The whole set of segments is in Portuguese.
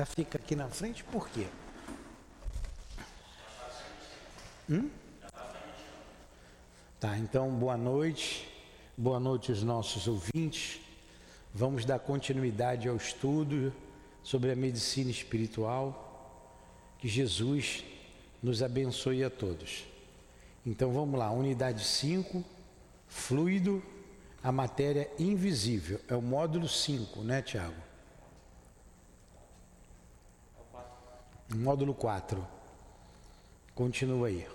Ah, fica aqui na frente por quê? Hum? Tá, então boa noite, boa noite aos nossos ouvintes. Vamos dar continuidade ao estudo sobre a medicina espiritual. Que Jesus nos abençoe a todos. Então vamos lá, unidade 5, fluido, a matéria invisível. É o módulo 5, né, Tiago? Módulo 4. Continua aí.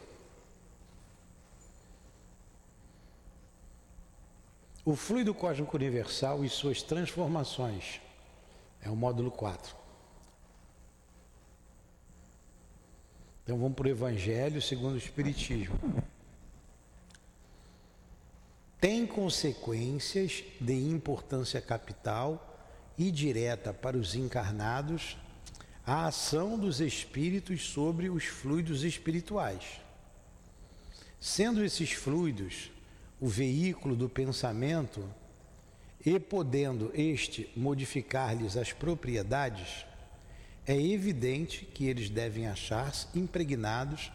O fluido cósmico universal e suas transformações. É o módulo 4. Então vamos para o Evangelho segundo o Espiritismo. Tem consequências de importância capital e direta para os encarnados a ação dos espíritos sobre os fluidos espirituais. Sendo esses fluidos o veículo do pensamento e podendo este modificar-lhes as propriedades, é evidente que eles devem achar-se impregnados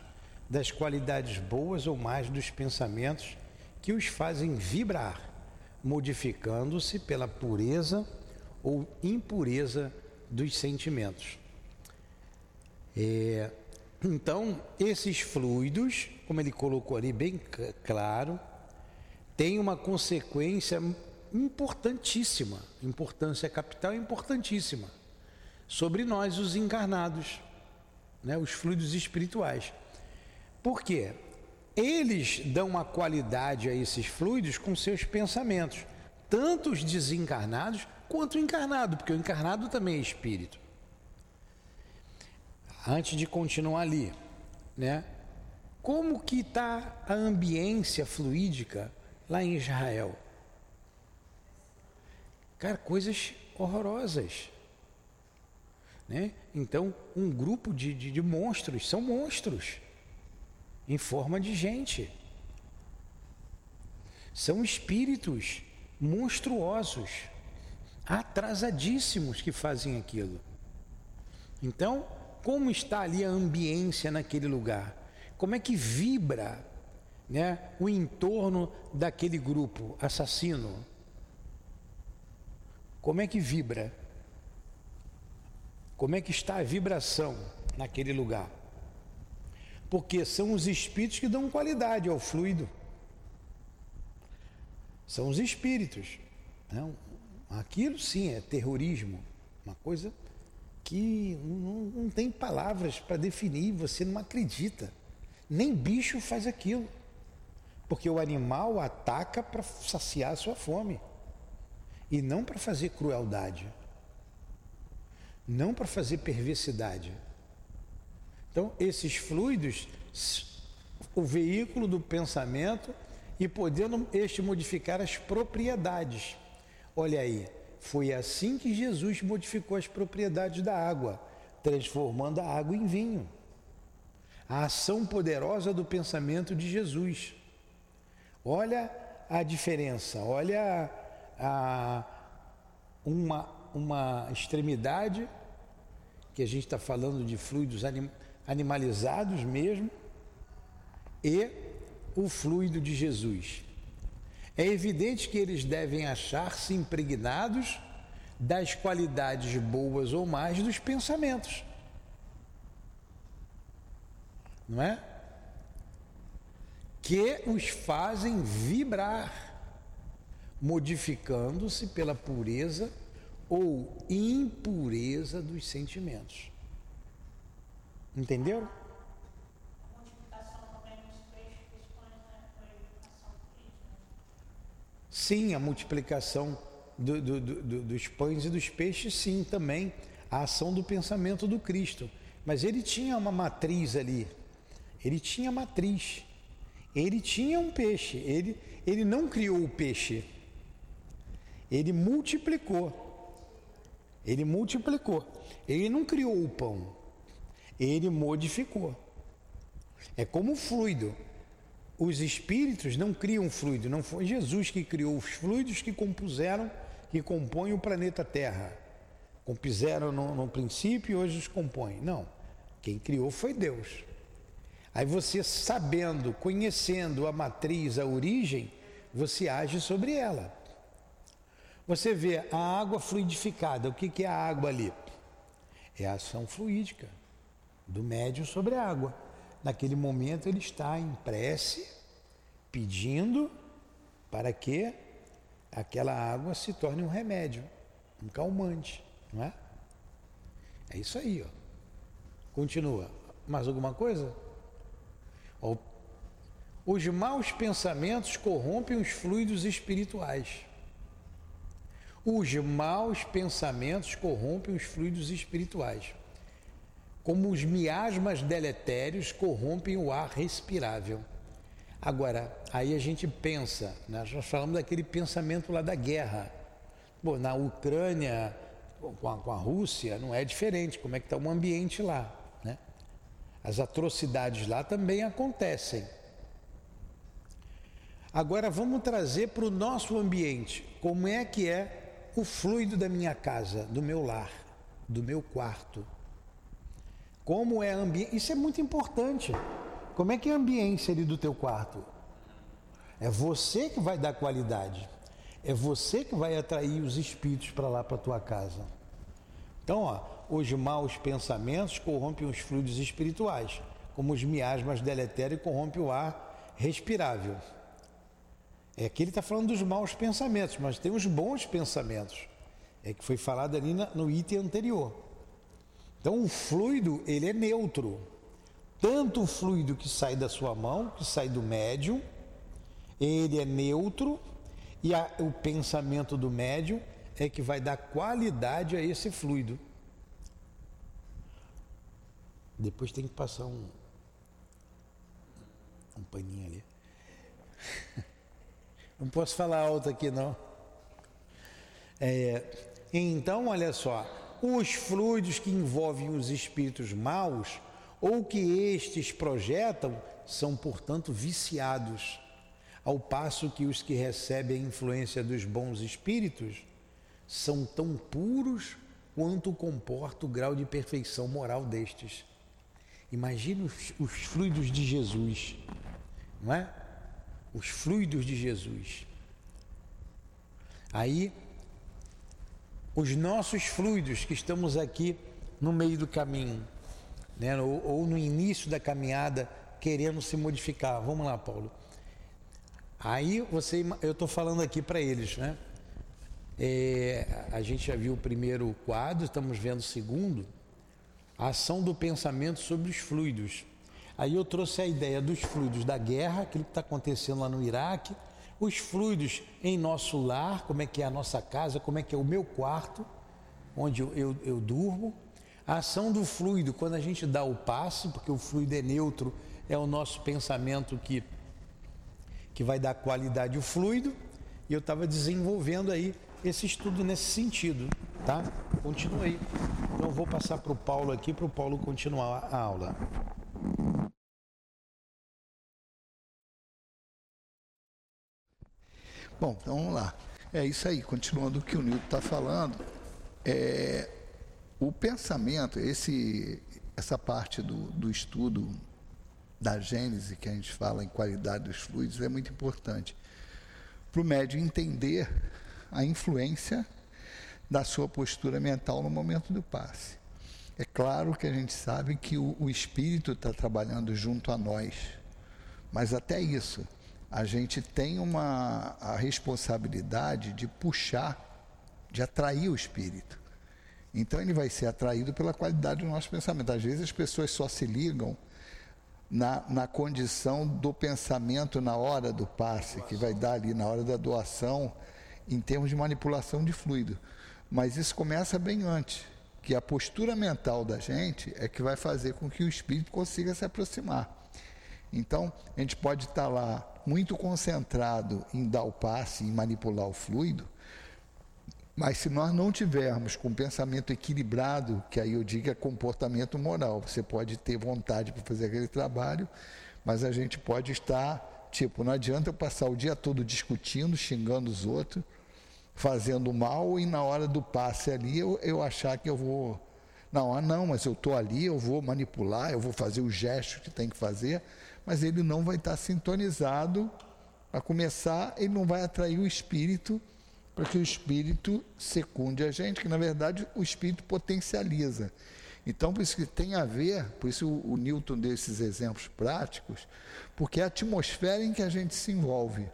das qualidades boas ou mais dos pensamentos que os fazem vibrar, modificando-se pela pureza ou impureza dos sentimentos. É, então, esses fluidos, como ele colocou ali bem claro, tem uma consequência importantíssima, importância capital importantíssima, sobre nós, os encarnados, né, os fluidos espirituais. Por quê? Eles dão uma qualidade a esses fluidos com seus pensamentos, tanto os desencarnados quanto o encarnado, porque o encarnado também é espírito antes de continuar ali, né? Como que está a ambiência fluídica lá em Israel? Cara, coisas horrorosas. Né? Então, um grupo de, de, de monstros, são monstros, em forma de gente. São espíritos monstruosos, atrasadíssimos que fazem aquilo. Então, como está ali a ambiência naquele lugar, como é que vibra né, o entorno daquele grupo assassino. Como é que vibra? Como é que está a vibração naquele lugar? Porque são os espíritos que dão qualidade ao fluido. São os espíritos. Não, aquilo sim é terrorismo, uma coisa que não, não tem palavras para definir, você não acredita. Nem bicho faz aquilo. Porque o animal ataca para saciar a sua fome. E não para fazer crueldade. Não para fazer perversidade. Então, esses fluidos, o veículo do pensamento e podendo este modificar as propriedades. Olha aí, foi assim que Jesus modificou as propriedades da água, transformando a água em vinho. A ação poderosa do pensamento de Jesus. Olha a diferença, olha a, uma, uma extremidade, que a gente está falando de fluidos anim, animalizados mesmo, e o fluido de Jesus. É evidente que eles devem achar-se impregnados das qualidades boas ou mais dos pensamentos. Não é? Que os fazem vibrar, modificando-se pela pureza ou impureza dos sentimentos. Entenderam? Sim, a multiplicação do, do, do, dos pães e dos peixes, sim, também. A ação do pensamento do Cristo. Mas ele tinha uma matriz ali. Ele tinha matriz. Ele tinha um peixe. Ele, ele não criou o peixe. Ele multiplicou. Ele multiplicou. Ele não criou o pão. Ele modificou. É como o fluido os espíritos não criam fluido, não foi Jesus que criou os fluidos que compuseram, que compõem o planeta Terra. Compuseram no, no princípio e hoje os compõem. Não. Quem criou foi Deus. Aí você sabendo, conhecendo a matriz, a origem, você age sobre ela. Você vê a água fluidificada. O que é a água ali? É a ação fluídica do médium sobre a água. Naquele momento ele está em prece, pedindo para que aquela água se torne um remédio, um calmante, não é? É isso aí, ó. Continua. Mais alguma coisa? Ó, os maus pensamentos corrompem os fluidos espirituais. Os maus pensamentos corrompem os fluidos espirituais. Como os miasmas deletérios corrompem o ar respirável. Agora, aí a gente pensa, né? nós falamos daquele pensamento lá da guerra. Bom, na Ucrânia, com a, com a Rússia, não é diferente, como é que está o ambiente lá. Né? As atrocidades lá também acontecem. Agora vamos trazer para o nosso ambiente, como é que é o fluido da minha casa, do meu lar, do meu quarto. Como é ambiente. Isso é muito importante. Como é que é a ambiência ali do teu quarto? É você que vai dar qualidade. É você que vai atrair os espíritos para lá, para tua casa. Então, ó, os maus pensamentos corrompem os fluidos espirituais, como os miasmas deletérios corrompem o ar respirável. É que ele está falando dos maus pensamentos, mas tem os bons pensamentos. É que foi falado ali no item anterior. Então, o fluido, ele é neutro tanto o fluido que sai da sua mão, que sai do médium, ele é neutro e a, o pensamento do médium é que vai dar qualidade a esse fluido. Depois tem que passar um, um paninho ali. Não posso falar alto aqui não. É, então, olha só, os fluidos que envolvem os espíritos maus ou que estes projetam são, portanto, viciados, ao passo que os que recebem a influência dos bons espíritos são tão puros quanto comporta o grau de perfeição moral destes. Imagine os, os fluidos de Jesus, não é? Os fluidos de Jesus. Aí, os nossos fluidos que estamos aqui no meio do caminho, né? ou, ou no início da caminhada querendo se modificar. Vamos lá, Paulo. Aí você, eu estou falando aqui para eles, né? É, a gente já viu o primeiro quadro, estamos vendo o segundo, a ação do pensamento sobre os fluidos. Aí eu trouxe a ideia dos fluidos da guerra, aquilo que está acontecendo lá no Iraque, os fluidos em nosso lar, como é que é a nossa casa, como é que é o meu quarto, onde eu, eu, eu durmo, a ação do fluido, quando a gente dá o passe, porque o fluido é neutro, é o nosso pensamento que, que vai dar qualidade ao fluido, e eu estava desenvolvendo aí esse estudo nesse sentido, tá? Continua aí. Então vou passar para o Paulo aqui, para o Paulo continuar a aula. Bom, então vamos lá. É isso aí, continuando o que o Nilton está falando. É, o pensamento, esse, essa parte do, do estudo da Gênese, que a gente fala em qualidade dos fluidos, é muito importante para o médium entender a influência da sua postura mental no momento do passe. É claro que a gente sabe que o, o espírito está trabalhando junto a nós, mas até isso, a gente tem uma a responsabilidade de puxar, de atrair o espírito. Então ele vai ser atraído pela qualidade do nosso pensamento. Às vezes as pessoas só se ligam na, na condição do pensamento na hora do passe, que vai dar ali na hora da doação, em termos de manipulação de fluido. Mas isso começa bem antes, que a postura mental da gente é que vai fazer com que o espírito consiga se aproximar. Então, a gente pode estar lá muito concentrado em dar o passe, em manipular o fluido, mas se nós não tivermos com pensamento equilibrado, que aí eu digo é comportamento moral, você pode ter vontade para fazer aquele trabalho, mas a gente pode estar, tipo, não adianta eu passar o dia todo discutindo, xingando os outros, fazendo mal e na hora do passe ali eu, eu achar que eu vou. Não, ah, não, mas eu estou ali, eu vou manipular, eu vou fazer o gesto que tem que fazer, mas ele não vai estar sintonizado. A começar, ele não vai atrair o espírito para que o espírito secunde a gente, que na verdade o espírito potencializa. Então, por isso que tem a ver, por isso o, o Newton deu esses exemplos práticos, porque é a atmosfera em que a gente se envolve.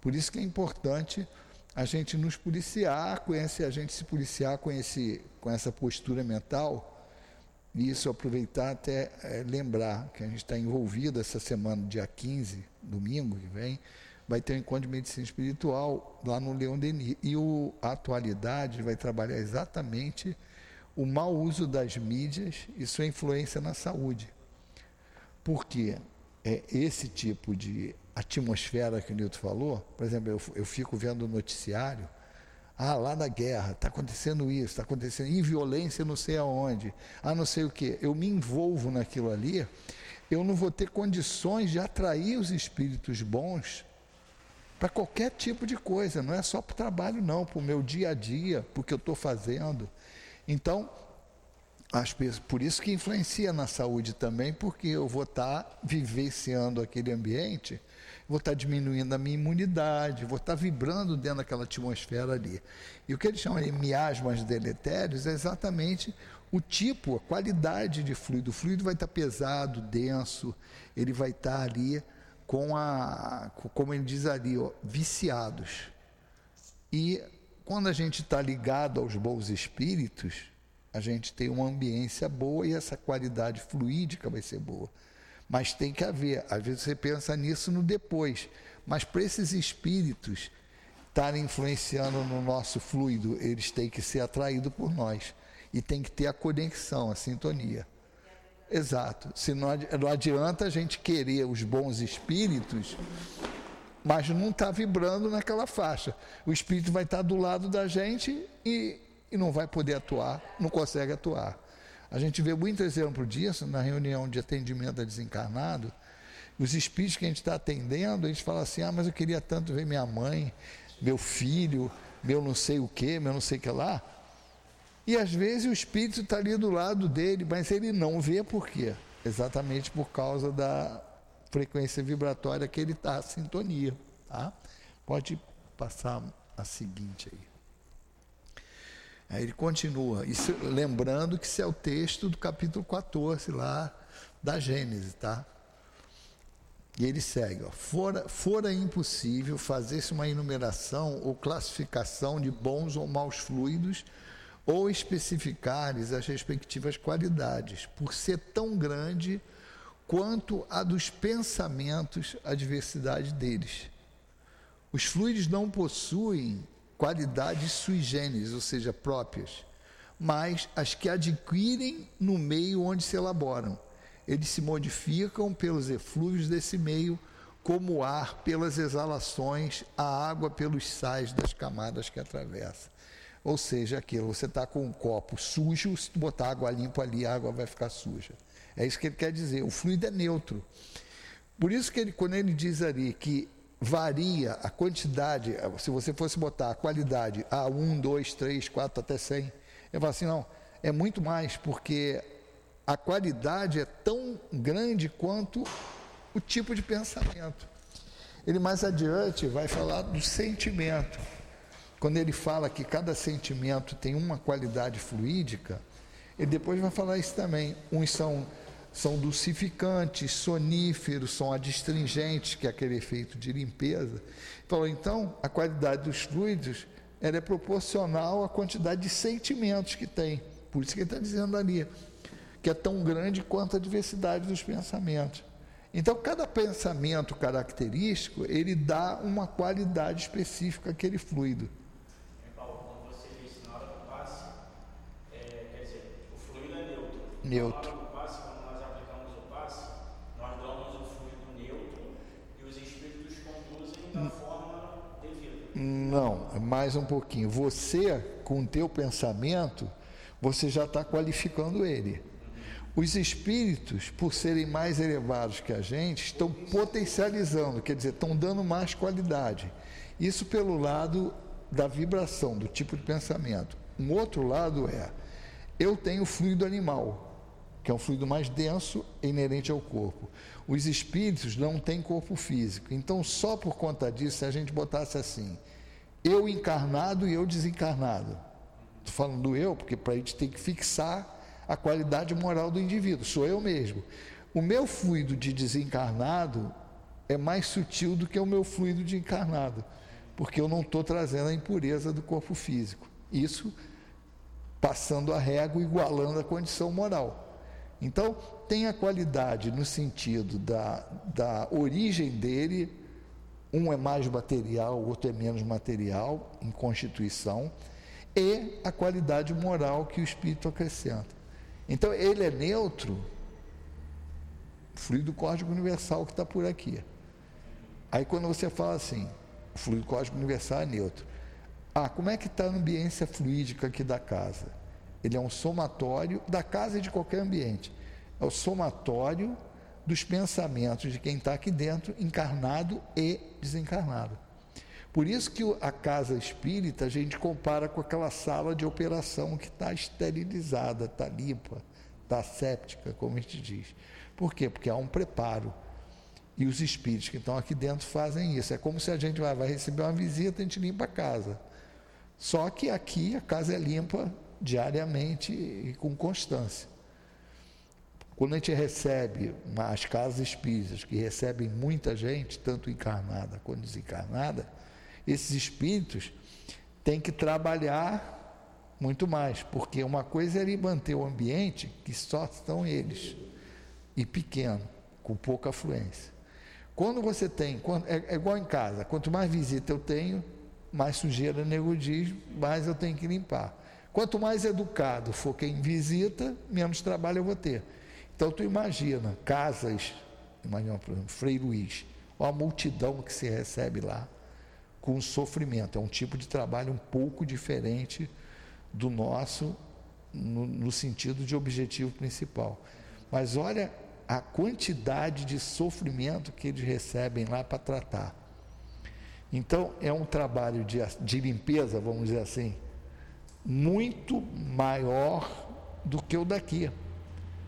Por isso que é importante a gente nos policiar, conhecer, a gente se policiar com, esse, com essa postura mental, isso aproveitar até é, lembrar que a gente está envolvido essa semana, dia 15, domingo que vem, vai ter um encontro de medicina espiritual lá no Leão Denis. E o, a atualidade vai trabalhar exatamente o mau uso das mídias e sua influência na saúde. Porque é esse tipo de atmosfera que o Nilton falou, por exemplo, eu, eu fico vendo o noticiário, ah, lá na guerra, está acontecendo isso, está acontecendo, em violência não sei aonde, ah, não sei o quê. Eu me envolvo naquilo ali, eu não vou ter condições de atrair os espíritos bons para qualquer tipo de coisa, não é só para o trabalho, não, para o meu dia a dia, para o que eu estou fazendo. Então, as pessoas, por isso que influencia na saúde também, porque eu vou estar tá vivenciando aquele ambiente, vou estar tá diminuindo a minha imunidade, vou estar tá vibrando dentro daquela atmosfera ali. E o que eles chamam de miasmas deletérios é exatamente o tipo, a qualidade de fluido. O fluido vai estar pesado, denso, ele vai estar ali com a, como ele diz ali, ó, viciados. E quando a gente está ligado aos bons espíritos, a gente tem uma ambiência boa e essa qualidade fluídica vai ser boa. Mas tem que haver, às vezes você pensa nisso no depois, mas para esses espíritos estarem influenciando no nosso fluido, eles têm que ser atraídos por nós e tem que ter a conexão, a sintonia. Exato. Se não, não adianta a gente querer os bons espíritos mas não está vibrando naquela faixa. O espírito vai estar tá do lado da gente e, e não vai poder atuar, não consegue atuar. A gente vê muito exemplo disso na reunião de atendimento a desencarnado. Os espíritos que a gente está atendendo, a gente fala assim: ah, mas eu queria tanto ver minha mãe, meu filho, meu não sei o que, meu não sei o que lá. E às vezes o espírito está ali do lado dele, mas ele não vê por quê? Exatamente por causa da frequência vibratória que ele está, a sintonia. Tá? Pode passar a seguinte aí. Aí ele continua, isso, lembrando que isso é o texto do capítulo 14 lá da Gênesis, tá? E ele segue, ó, fora, fora impossível fazer-se uma enumeração ou classificação de bons ou maus fluidos ou especificares as respectivas qualidades, por ser tão grande quanto a dos pensamentos, a diversidade deles. Os fluidos não possuem qualidades sui generis, ou seja, próprias, mas as que adquirem no meio onde se elaboram. Eles se modificam pelos eflúvios desse meio, como o ar pelas exalações, a água pelos sais das camadas que atravessa. Ou seja, aquilo, você está com um copo sujo, se botar água limpa ali, a água vai ficar suja. É isso que ele quer dizer. O fluido é neutro. Por isso que ele, quando ele diz ali que varia a quantidade, se você fosse botar a qualidade a 1, 2, 3, 4 até 100, eu falo assim, não, é muito mais, porque a qualidade é tão grande quanto o tipo de pensamento. Ele mais adiante vai falar do sentimento. Quando ele fala que cada sentimento tem uma qualidade fluídica, ele depois vai falar isso também. Uns são são dulcificantes, soníferos, são adstringentes, que é aquele efeito de limpeza. Falou, então, a qualidade dos fluidos ela é proporcional à quantidade de sentimentos que tem. Por isso que ele está dizendo ali, que é tão grande quanto a diversidade dos pensamentos. Então, cada pensamento característico, ele dá uma qualidade específica àquele fluido. Paulo, você disse na hora do passe, é, quer dizer, o fluido é neutro. Neutro. Não, mais um pouquinho. Você, com o teu pensamento, você já está qualificando ele. Os espíritos, por serem mais elevados que a gente, estão potencializando, quer dizer, estão dando mais qualidade. Isso pelo lado da vibração, do tipo de pensamento. Um outro lado é, eu tenho fluido animal, que é um fluido mais denso inerente ao corpo. Os espíritos não têm corpo físico. Então, só por conta disso, se a gente botasse assim, eu encarnado e eu desencarnado. Estou falando do eu, porque para a gente tem que fixar a qualidade moral do indivíduo, sou eu mesmo. O meu fluido de desencarnado é mais sutil do que o meu fluido de encarnado, porque eu não estou trazendo a impureza do corpo físico. Isso passando a régua, igualando a condição moral. Então, tem a qualidade no sentido da, da origem dele, um é mais material, o outro é menos material, em constituição, e a qualidade moral que o espírito acrescenta. Então, ele é neutro, fluido cósmico universal que está por aqui. Aí, quando você fala assim, o fluido cósmico universal é neutro. Ah, como é que está a ambiência fluídica aqui da casa? Ele é um somatório da casa e de qualquer ambiente. É o somatório dos pensamentos de quem está aqui dentro, encarnado e desencarnado. Por isso que a casa espírita a gente compara com aquela sala de operação que está esterilizada, está limpa, está séptica, como a gente diz. Por quê? Porque há um preparo. E os espíritos que estão aqui dentro fazem isso. É como se a gente vai, receber uma visita, a gente limpa a casa. Só que aqui a casa é limpa diariamente e com constância. Quando a gente recebe as casas espíritas, que recebem muita gente, tanto encarnada quanto desencarnada, esses espíritos têm que trabalhar muito mais, porque uma coisa é ele manter o ambiente que só estão eles, e pequeno, com pouca afluência. Quando você tem, quando, é, é igual em casa, quanto mais visita eu tenho, mais sujeira nego diz, mais eu tenho que limpar. Quanto mais educado for quem visita, menos trabalho eu vou ter. Então tu imagina, casas, imagina, por exemplo, Frei Luiz, a multidão que se recebe lá com sofrimento. É um tipo de trabalho um pouco diferente do nosso no, no sentido de objetivo principal. Mas olha a quantidade de sofrimento que eles recebem lá para tratar. Então, é um trabalho de, de limpeza, vamos dizer assim, muito maior do que o daqui,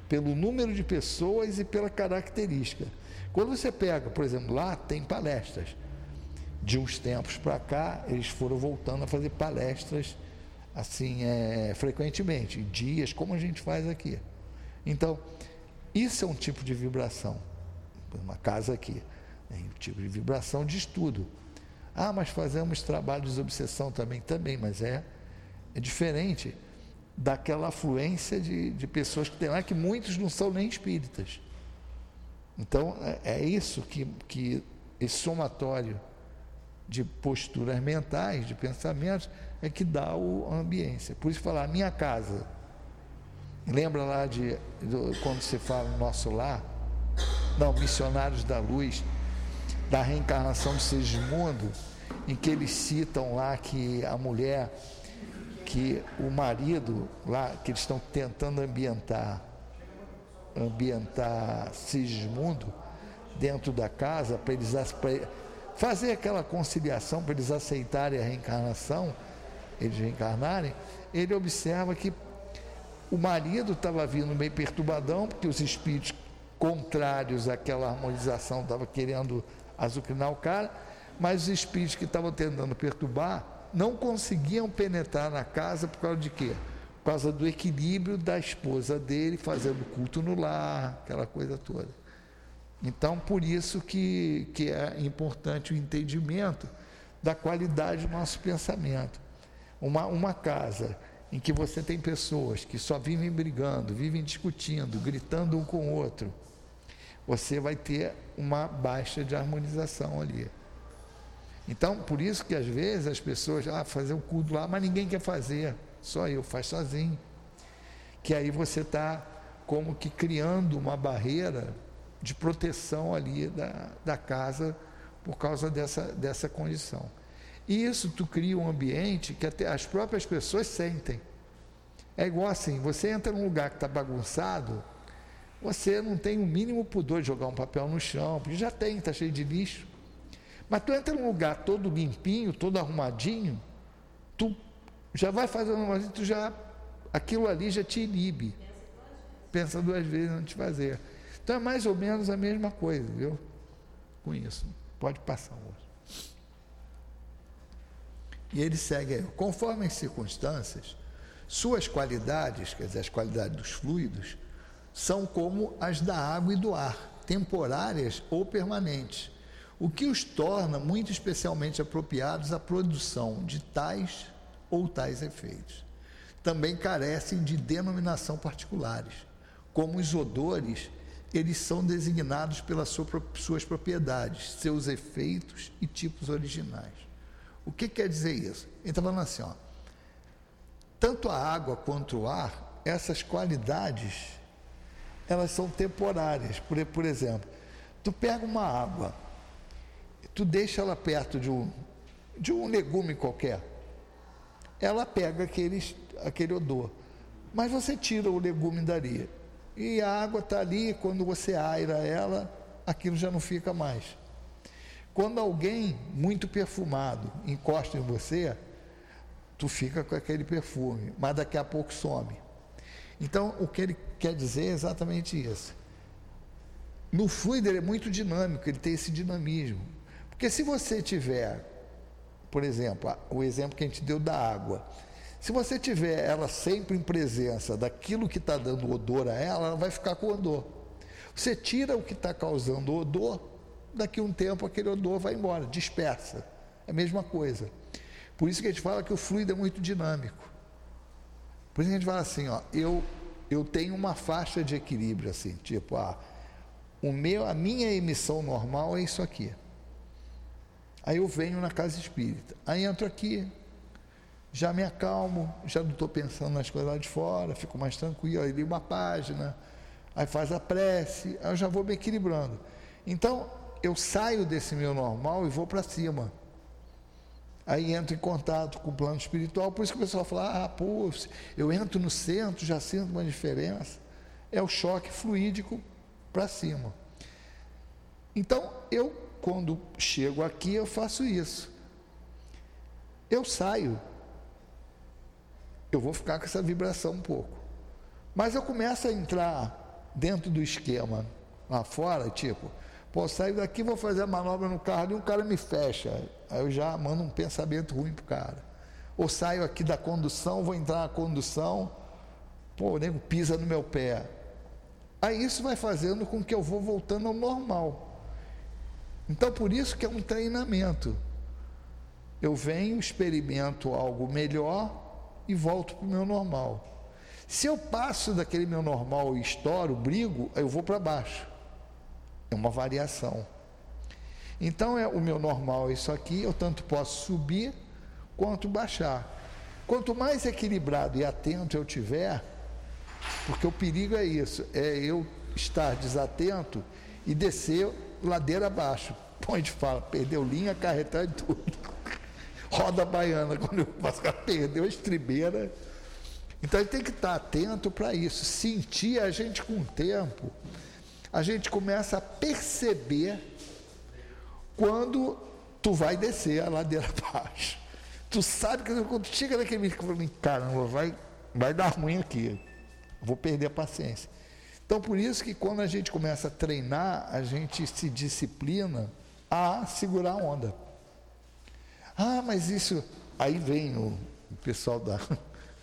pelo número de pessoas e pela característica. Quando você pega, por exemplo, lá tem palestras. De uns tempos para cá, eles foram voltando a fazer palestras assim é, frequentemente, dias, como a gente faz aqui. Então, isso é um tipo de vibração. Uma casa aqui, é um tipo de vibração de estudo. Ah, mas fazemos trabalho de desobsessão também, também, mas é, é diferente daquela afluência de, de pessoas que tem lá, que muitos não são nem espíritas. Então, é, é isso que, que esse somatório de posturas mentais, de pensamentos, é que dá o, a ambiência. Por isso falar, minha casa. Lembra lá de, de quando você fala no nosso lar? Não, missionários da luz da reencarnação de Sigismundo, em que eles citam lá que a mulher, que o marido lá, que eles estão tentando ambientar, ambientar Sigismundo dentro da casa, para eles pra fazer aquela conciliação, para eles aceitarem a reencarnação, eles reencarnarem, ele observa que o marido estava vindo meio perturbadão, porque os espíritos contrários àquela harmonização estavam querendo azucrinar o cara, mas os espíritos que estavam tentando perturbar não conseguiam penetrar na casa por causa de quê? Por causa do equilíbrio da esposa dele fazendo culto no lar, aquela coisa toda. Então, por isso que, que é importante o entendimento da qualidade do nosso pensamento. Uma, uma casa em que você tem pessoas que só vivem brigando, vivem discutindo, gritando um com o outro, você vai ter uma baixa de harmonização ali. Então, por isso que às vezes as pessoas, ah, fazer o culto lá, mas ninguém quer fazer, só eu, faz sozinho. Que aí você está como que criando uma barreira de proteção ali da, da casa por causa dessa, dessa condição. E isso tu cria um ambiente que até as próprias pessoas sentem. É igual assim, você entra num lugar que está bagunçado, você não tem o mínimo pudor de jogar um papel no chão, porque já tem, está cheio de lixo. Mas tu entra num lugar todo limpinho, todo arrumadinho, tu já vai fazendo uma tu já aquilo ali já te inibe. Pensa duas vezes antes de fazer. Então é mais ou menos a mesma coisa, viu? Com isso. Pode passar hoje. E ele segue aí. Conforme as circunstâncias, suas qualidades, quer dizer, as qualidades dos fluidos, são como as da água e do ar, temporárias ou permanentes, o que os torna muito especialmente apropriados à produção de tais ou tais efeitos. Também carecem de denominação particulares, como os odores, eles são designados pelas suas propriedades, seus efeitos e tipos originais. O que quer dizer isso? Ele está falando assim, ó, tanto a água quanto o ar, essas qualidades, elas são temporárias. Por, por exemplo, tu pega uma água, tu deixa ela perto de um, de um legume qualquer, ela pega aquele, aquele odor. Mas você tira o legume dali. E a água está ali, quando você aira ela, aquilo já não fica mais. Quando alguém muito perfumado encosta em você, tu fica com aquele perfume, mas daqui a pouco some. Então, o que ele quer dizer é exatamente isso. No fluido ele é muito dinâmico, ele tem esse dinamismo. Porque se você tiver, por exemplo, o exemplo que a gente deu da água, se você tiver ela sempre em presença daquilo que está dando odor a ela, ela vai ficar com odor. Você tira o que está causando odor, daqui a um tempo aquele odor vai embora, dispersa. É a mesma coisa. Por isso que a gente fala que o fluido é muito dinâmico. Por isso que a gente fala assim, ó, eu, eu tenho uma faixa de equilíbrio assim, tipo, ah, o meu, a minha emissão normal é isso aqui. Aí eu venho na casa espírita. Aí entro aqui, já me acalmo, já não estou pensando nas coisas lá de fora, fico mais tranquilo, aí li uma página, aí faz a prece, aí eu já vou me equilibrando. Então, eu saio desse meu normal e vou para cima. Aí entro em contato com o plano espiritual, por isso que o pessoal fala, ah, pô, eu entro no centro, já sinto uma diferença. É o choque fluídico para cima. Então, eu, quando chego aqui, eu faço isso. Eu saio, eu vou ficar com essa vibração um pouco. Mas eu começo a entrar dentro do esquema lá fora, tipo, Pô, saio daqui, vou fazer a manobra no carro e um cara me fecha. Aí eu já mando um pensamento ruim pro cara. Ou saio aqui da condução, vou entrar na condução, pô, o nego pisa no meu pé. Aí isso vai fazendo com que eu vou voltando ao normal. Então por isso que é um treinamento. Eu venho, experimento algo melhor e volto para o meu normal. Se eu passo daquele meu normal e estouro, brigo, eu vou para baixo. É uma variação. Então, é, o meu normal é isso aqui, eu tanto posso subir quanto baixar. Quanto mais equilibrado e atento eu tiver, porque o perigo é isso, é eu estar desatento e descer ladeira abaixo. Põe fala, perdeu linha, carretar e tudo. Roda baiana, quando eu passo, perdeu a estribeira. Então ele tem que estar atento para isso, sentir a gente com o tempo a gente começa a perceber quando tu vai descer a ladeira abaixo. Tu sabe que quando chega naquele microfone, caramba, vai, vai dar ruim aqui. Vou perder a paciência. Então, por isso que quando a gente começa a treinar, a gente se disciplina a segurar a onda. Ah, mas isso. Aí vem o, pessoal da,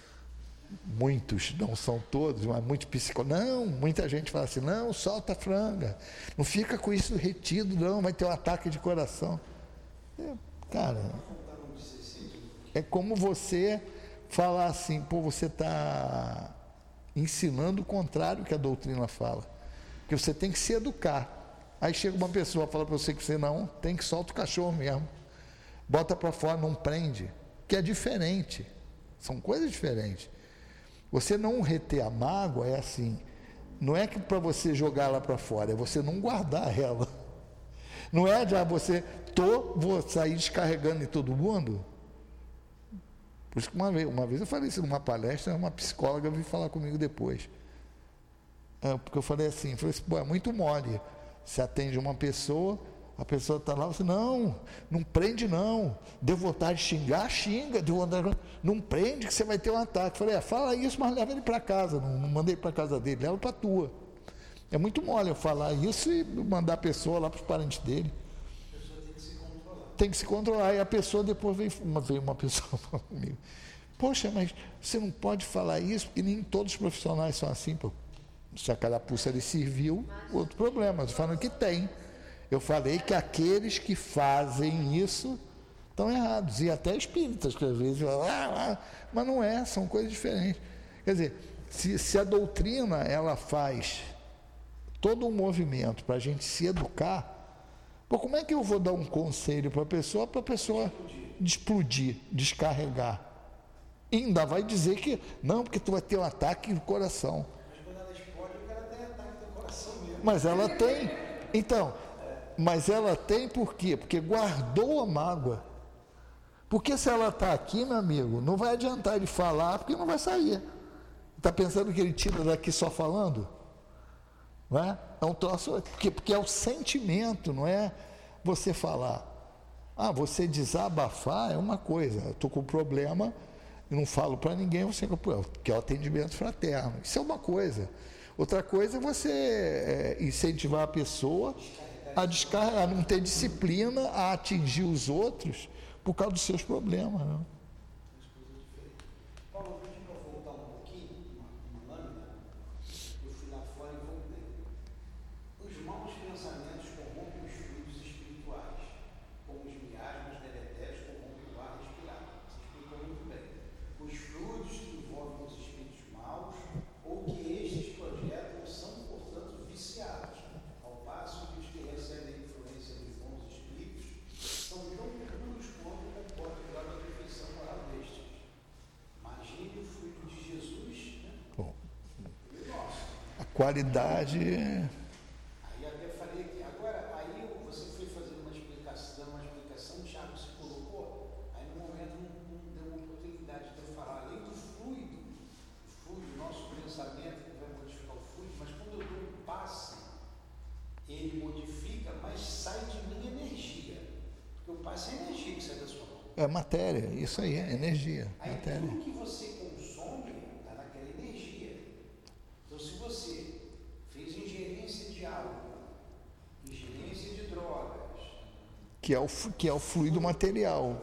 muitos, não são todos, mas muito psicó. Não, muita gente fala assim, não, solta a franga, não fica com isso retido, não, vai ter um ataque de coração. É, cara, é como você falar assim, pô, você está ensinando o contrário que a doutrina fala. Porque você tem que se educar. Aí chega uma pessoa fala para você que você não, tem que soltar o cachorro mesmo. Bota para fora, não prende. Que é diferente. São coisas diferentes. Você não reter a mágoa é assim. Não é que para você jogar ela para fora, é você não guardar ela. Não é já você, tô, vou sair descarregando em todo mundo. Por isso que uma vez, uma vez eu falei isso numa palestra, uma psicóloga veio falar comigo depois. É, porque eu falei assim, falei assim, Pô, é muito mole. Você atende uma pessoa, A pessoa está lá, você, não, não prende não. Deu vontade de xingar, xinga, deu vontade, não prende que você vai ter um ataque. Falei, é, fala isso, mas leva ele para casa. Não, não mandei para casa dele, leva para tua. É muito mole eu falar isso e mandar a pessoa lá para os parentes dele. A pessoa tem que se controlar. Tem que se controlar. E a pessoa depois veio uma, veio uma pessoa comigo. Poxa, mas você não pode falar isso, porque nem todos os profissionais são assim. Pô. Se a carapuça lhe serviu, outro problema. Estou falando que tem. Eu falei que aqueles que fazem isso estão errados. E até espíritas, que às vezes falam, ah, ah, mas não é, são coisas diferentes. Quer dizer, se, se a doutrina ela faz todo um movimento para a gente se educar, pô, como é que eu vou dar um conselho para a pessoa, para a pessoa explodir, descarregar? Ainda vai dizer que não, porque tu vai ter um ataque no coração. Mas ela tem. Então, mas ela tem por quê? Porque guardou a mágoa. Porque se ela está aqui, meu amigo, não vai adiantar ele falar, porque não vai sair. Está pensando que ele tira daqui só falando? Não é? É um troço, porque, porque é o sentimento, não é você falar. Ah, você desabafar é uma coisa. Estou com um problema, e não falo para ninguém, você que é o atendimento fraterno. Isso é uma coisa. Outra coisa é você é, incentivar a pessoa a, descarregar, a não ter disciplina, a atingir os outros por causa dos seus problemas. Né? Qualidade. Aí até falei que agora, aí você foi uma explicação, uma explicação, o Thiago se colocou, aí no momento não, não deu uma oportunidade de eu falar, além do fluido, o fluido, nosso pensamento que vai modificar o fluido, mas quando eu dou um passe, ele modifica, mas sai de mim energia. Porque o passe é energia que sai da sua mão. É matéria, isso aí, é energia. Aí matéria. tudo que você que é o, que é o fluido material,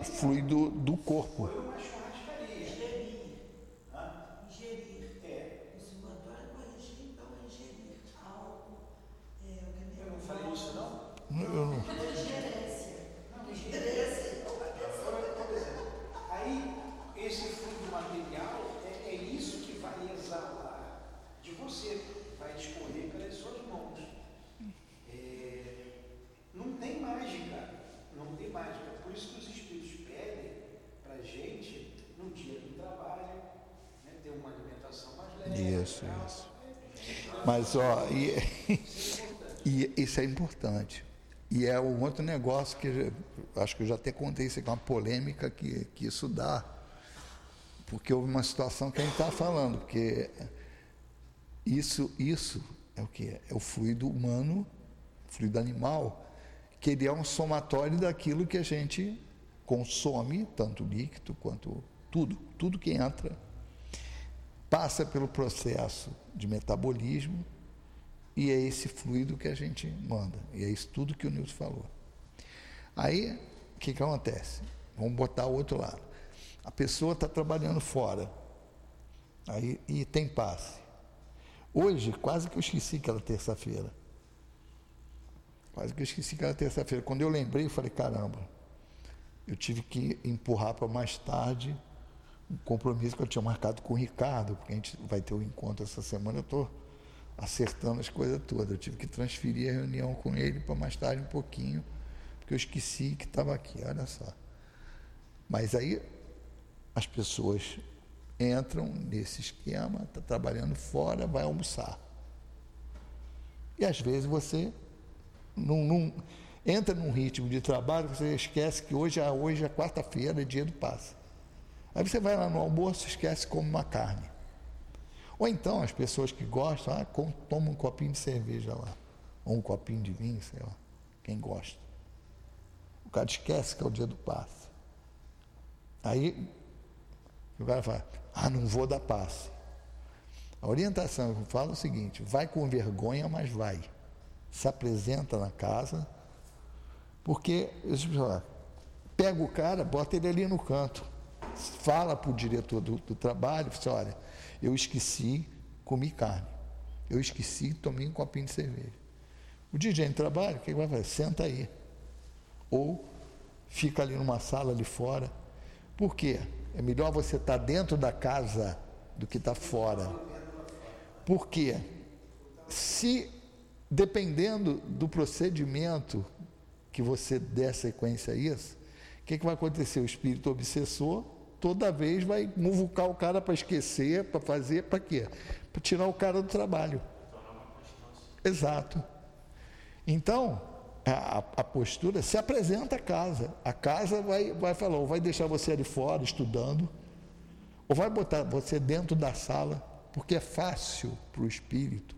o fluido do corpo. Eu não. Aí, esse fluido material é, é isso que vai exalar de você, vai escorrer pelas suas mãos. Não tem mágica. Não tem mágica. Por isso que os espíritos pedem para a gente, no dia do trabalho, né, ter uma alimentação mais leve. Isso, isso. Mas, ó, e, e isso é importante. E é um outro negócio que acho que eu já até contei isso aqui, uma polêmica que, que isso dá. Porque houve uma situação que a gente está falando, porque isso, isso é o que? É o fluido humano, fluido animal, que ele é um somatório daquilo que a gente consome, tanto líquido quanto tudo, tudo que entra, passa pelo processo de metabolismo e é esse fluido que a gente manda. E é isso tudo que o Nilson falou. Aí, o que, que acontece? Vamos botar o outro lado. A pessoa está trabalhando fora aí, e tem passe. Hoje, quase que eu esqueci que era terça-feira. Quase que eu esqueci que era terça-feira. Quando eu lembrei, eu falei, caramba, eu tive que empurrar para mais tarde um compromisso que eu tinha marcado com o Ricardo, porque a gente vai ter um encontro essa semana, eu estou acertando as coisas todas. Eu tive que transferir a reunião com ele para mais tarde um pouquinho, porque eu esqueci que estava aqui, olha só. Mas aí as pessoas entram nesse esquema, está trabalhando fora, vai almoçar. E às vezes você num, entra num ritmo de trabalho, você esquece que hoje, é, hoje é quarta-feira, é dia do passe. Aí você vai lá no almoço, esquece como uma carne. Ou então as pessoas que gostam, ah, tomam um copinho de cerveja lá, ou um copinho de vinho, sei lá. quem gosta. O cara esquece que é o dia do passe. Aí o cara fala, ah, não vou dar passe. A orientação eu falo o seguinte, vai com vergonha, mas vai. Se apresenta na casa, porque pega o cara, bota ele ali no canto, fala para o diretor do, do trabalho, fala, assim, olha, eu esqueci, comi carne. Eu esqueci, tomei um copinho de cerveja. O DJ em trabalho, o que vai fazer? Senta aí. Ou fica ali numa sala ali fora. Por quê? É melhor você estar tá dentro da casa do que estar tá fora. Por quê? Se, dependendo do procedimento que você der sequência a isso, o que, que vai acontecer? O espírito obsessor toda vez vai muvucar o cara para esquecer, para fazer, para quê? Para tirar o cara do trabalho. Exato. Então, a, a, postura se apresenta a casa. A casa vai, vai falar, ou vai deixar você ali fora estudando, ou vai botar você dentro da sala, porque é fácil para o espírito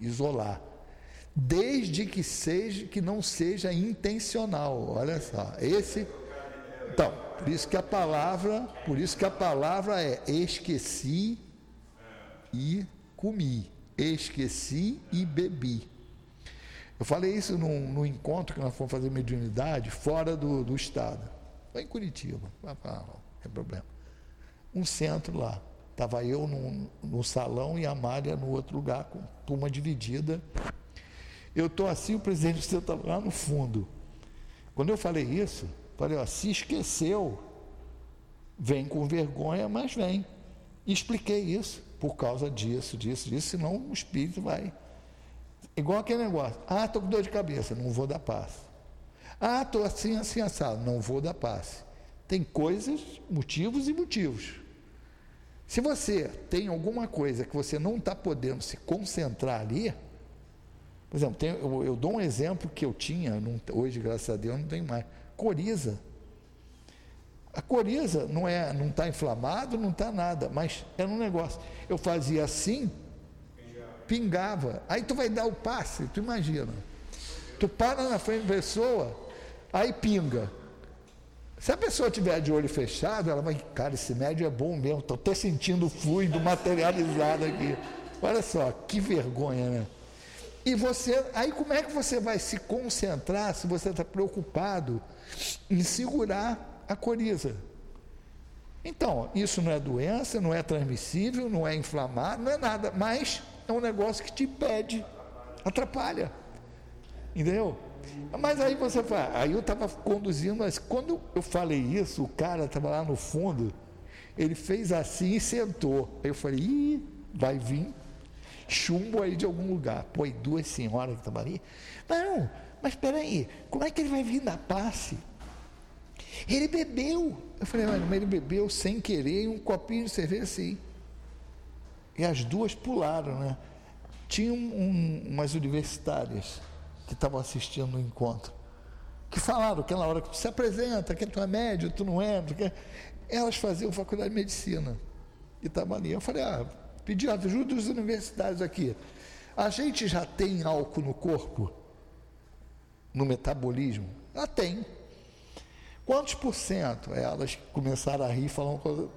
isolar. Desde que seja que não seja intencional. Olha só, esse então, por isso que a palavra, por isso que a palavra é esqueci e comi, esqueci e bebi. Eu falei isso num, num, encontro que nós fomos fazer mediunidade fora do, do estado. Foi em Curitiba, não tem problema. Um centro lá. Estava eu no, no salão e a Mária no outro lugar, com turma dividida. Eu estou assim, o presidente do centro estava lá no fundo. Quando eu falei isso, falei, ó, se esqueceu, vem com vergonha, mas vem. Expliquei isso, por causa disso, disso, disso, senão o espírito vai Igual aquele negócio. Ah, estou com dor de cabeça, não vou dar passe. Ah, estou assim, assim, assado, não vou dar passe. Tem coisas, motivos e motivos. Se você tem alguma coisa que você não está podendo se concentrar ali, por exemplo, tem, eu, eu, dou um exemplo que eu tinha, não, hoje, graças a Deus, não tenho mais. Coriza. A coriza não é, não está inflamado, não está nada, mas era um negócio. Eu fazia assim, pingava. Aí tu vai dar o passe, tu imagina. Tu para na frente da pessoa, aí pinga. Se a pessoa tiver de olho fechado, ela vai, cara, esse médio é bom mesmo, estou até sentindo o fluido materializado aqui. Olha só, que vergonha, né? E você, aí como é que você vai se concentrar se você está preocupado em segurar a coriza? Então, isso não é doença, não é transmissível, não é inflamado, não é nada, mas é um negócio que te impede, atrapalha. Entendeu? Mas aí você fala, aí eu estava conduzindo, mas quando eu falei isso, o cara estava lá no fundo, ele fez assim e sentou. Aí eu falei, ih, vai vir chumbo aí de algum lugar. Pô, e duas senhoras que estavam ali. Não, mas espera aí, como é que ele vai vir na passe? Ele bebeu. Eu falei, mas ele bebeu sem querer um copinho de cerveja assim. E as duas pularam, né? Tinha um, umas universitárias que estavam assistindo o encontro, que falaram que na hora que tu se apresenta, que tu é médio, tu não é, porque elas faziam faculdade de medicina. E estavam ali. Eu falei, ah, pedi ajuda dos universitários aqui. A gente já tem álcool no corpo? No metabolismo? Ela tem. Quantos por cento? Elas começaram a rir, falando coisa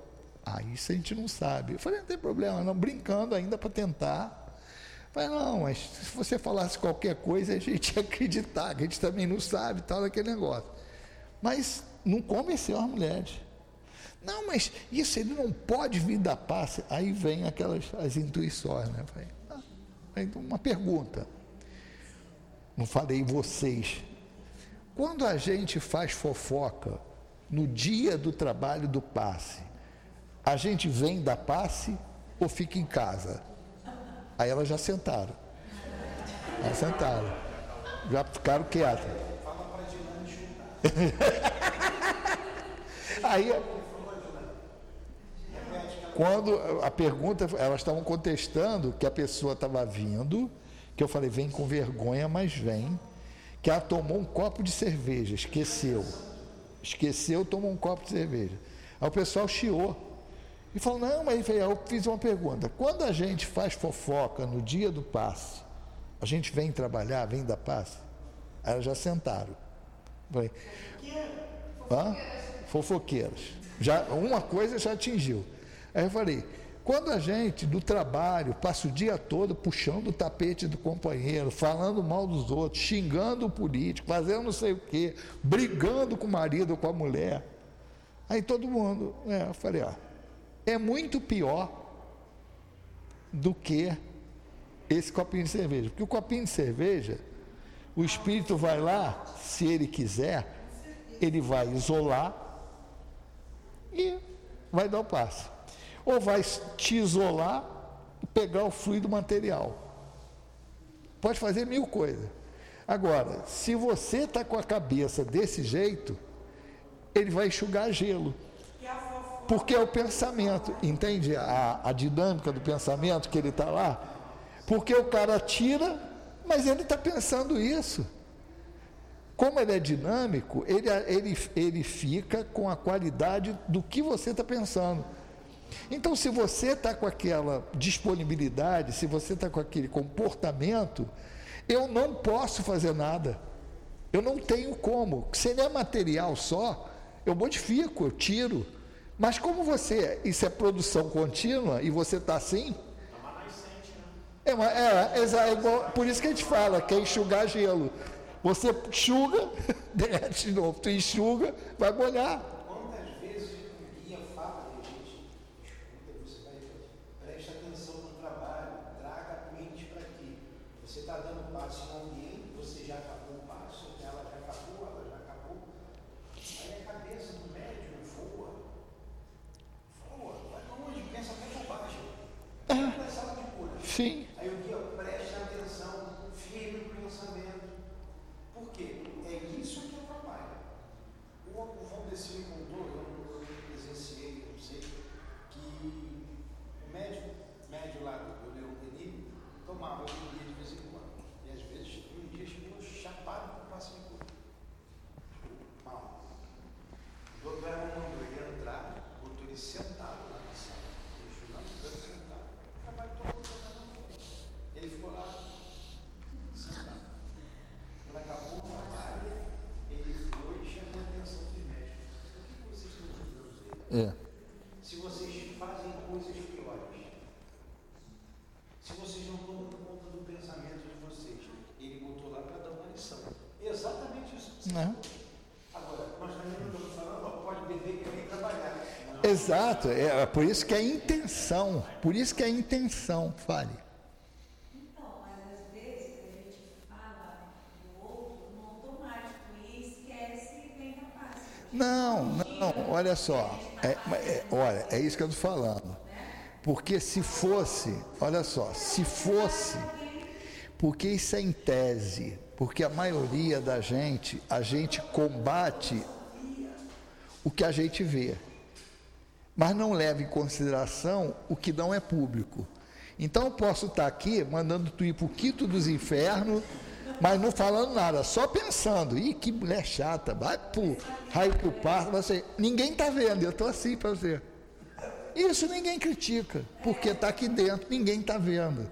ah, isso a gente não sabe. Eu falei, não tem problema, não, brincando ainda para tentar. Eu falei, não, mas se você falasse qualquer coisa, a gente ia acreditar, que a gente também não sabe, tal, daquele negócio. Mas não convenceu as mulheres. Não, mas isso ele não pode vir da paz. Aí vem aquelas as intuições, né? Falei, ah, uma pergunta. Não falei vocês. Quando a gente faz fofoca no dia do trabalho do passe, a gente vem da passe ou fica em casa? Aí elas já sentaram. Já sentaram. Já ficaram quietas. Aí, quando a pergunta, elas estavam contestando que a pessoa estava vindo, que eu falei, vem com vergonha, mas vem, que ela tomou um copo de cerveja, esqueceu. Esqueceu, tomou um copo de cerveja. Aí o pessoal chiou. E falou, não, mas eu fiz uma pergunta. Quando a gente faz fofoca no dia do passe, a gente vem trabalhar, vem da passe? Aí elas já sentaram. Falei, Hã? Fofoqueiras. Já, uma coisa já atingiu. Aí eu falei, quando a gente do trabalho passa o dia todo puxando o tapete do companheiro, falando mal dos outros, xingando o político, fazendo não sei o quê, brigando com o marido ou com a mulher, aí todo mundo, é, eu falei, ó, é muito pior do que esse copinho de cerveja. Porque o copinho de cerveja, o espírito vai lá, se ele quiser, ele vai isolar e vai dar o passe ou vai te isolar e pegar o fluido material. Pode fazer mil coisas. Agora, se você está com a cabeça desse jeito, ele vai enxugar gelo. Porque é o pensamento, entende a, a dinâmica do pensamento que ele está lá? Porque o cara tira, mas ele está pensando isso. Como ele é dinâmico, ele, ele, ele fica com a qualidade do que você está pensando. Então, se você está com aquela disponibilidade, se você está com aquele comportamento, eu não posso fazer nada. Eu não tenho como. Se ele é material só, eu modifico, eu tiro. Mas como você, isso é produção contínua e você está assim. É, uma, é, é, é igual, por isso que a gente fala que é enxugar gelo. Você enxuga, derrete de novo. Tu enxuga, vai molhar. Sim. Aí o guia preste atenção, firme no pensamento. Por quê? É isso que atrapalha. O, o Valdeci me contou, eu, eu presenciei, não sei, que o médico, médico lá do Leão Denis tomava um dia de vez em quando. E às vezes um dia chegou chapado com o paciente. Mal. O doutor mandou ele entrar, botou ele sentado lá na sala. Ele estudando, sentado. Trabalho todo ele ficou lá, sentado. Quando acabou o trabalho, ele foi e chamou a atenção dos médicos. O que vocês estão fazendo? É. Se vocês fazem coisas piores, se vocês não estão dando conta do pensamento de vocês, ele botou lá para dar uma lição. Exatamente isso que você é. Agora, nós também não estamos falando, pode beber que vem trabalhar. Exato, é por isso que é intenção, por isso que é intenção, fale. Não, não, olha só. É, é, olha, é isso que eu estou falando. Porque se fosse, olha só, se fosse, porque isso é em tese, porque a maioria da gente, a gente combate o que a gente vê, mas não leva em consideração o que não é público. Então eu posso estar aqui mandando tu ir para o quinto dos infernos mas não falando nada, só pensando. Ih, que mulher chata, vai pro raio que o parto, você. Ninguém está vendo, eu estou assim para você. Isso ninguém critica, porque está aqui dentro, ninguém está vendo.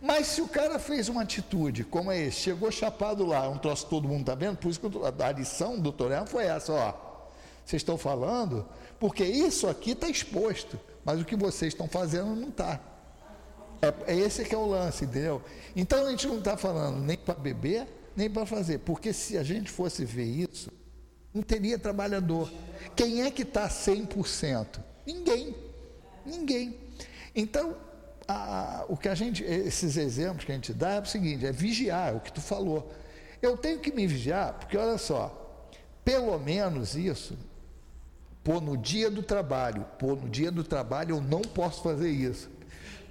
Mas se o cara fez uma atitude como é esse, chegou chapado lá, um troço todo mundo está vendo, por isso que a lição do Torel foi essa, ó. Vocês estão falando, porque isso aqui está exposto, mas o que vocês estão fazendo não está. É, é esse que é o lance, entendeu? Então a gente não está falando nem para beber, nem para fazer, porque se a gente fosse ver isso, não teria trabalhador. Quem é que está 100%? Ninguém. Ninguém. Então, a, o que a gente, esses exemplos que a gente dá é o seguinte: é vigiar, é o que tu falou. Eu tenho que me vigiar, porque olha só, pelo menos isso, pô, no dia do trabalho, pô, no dia do trabalho eu não posso fazer isso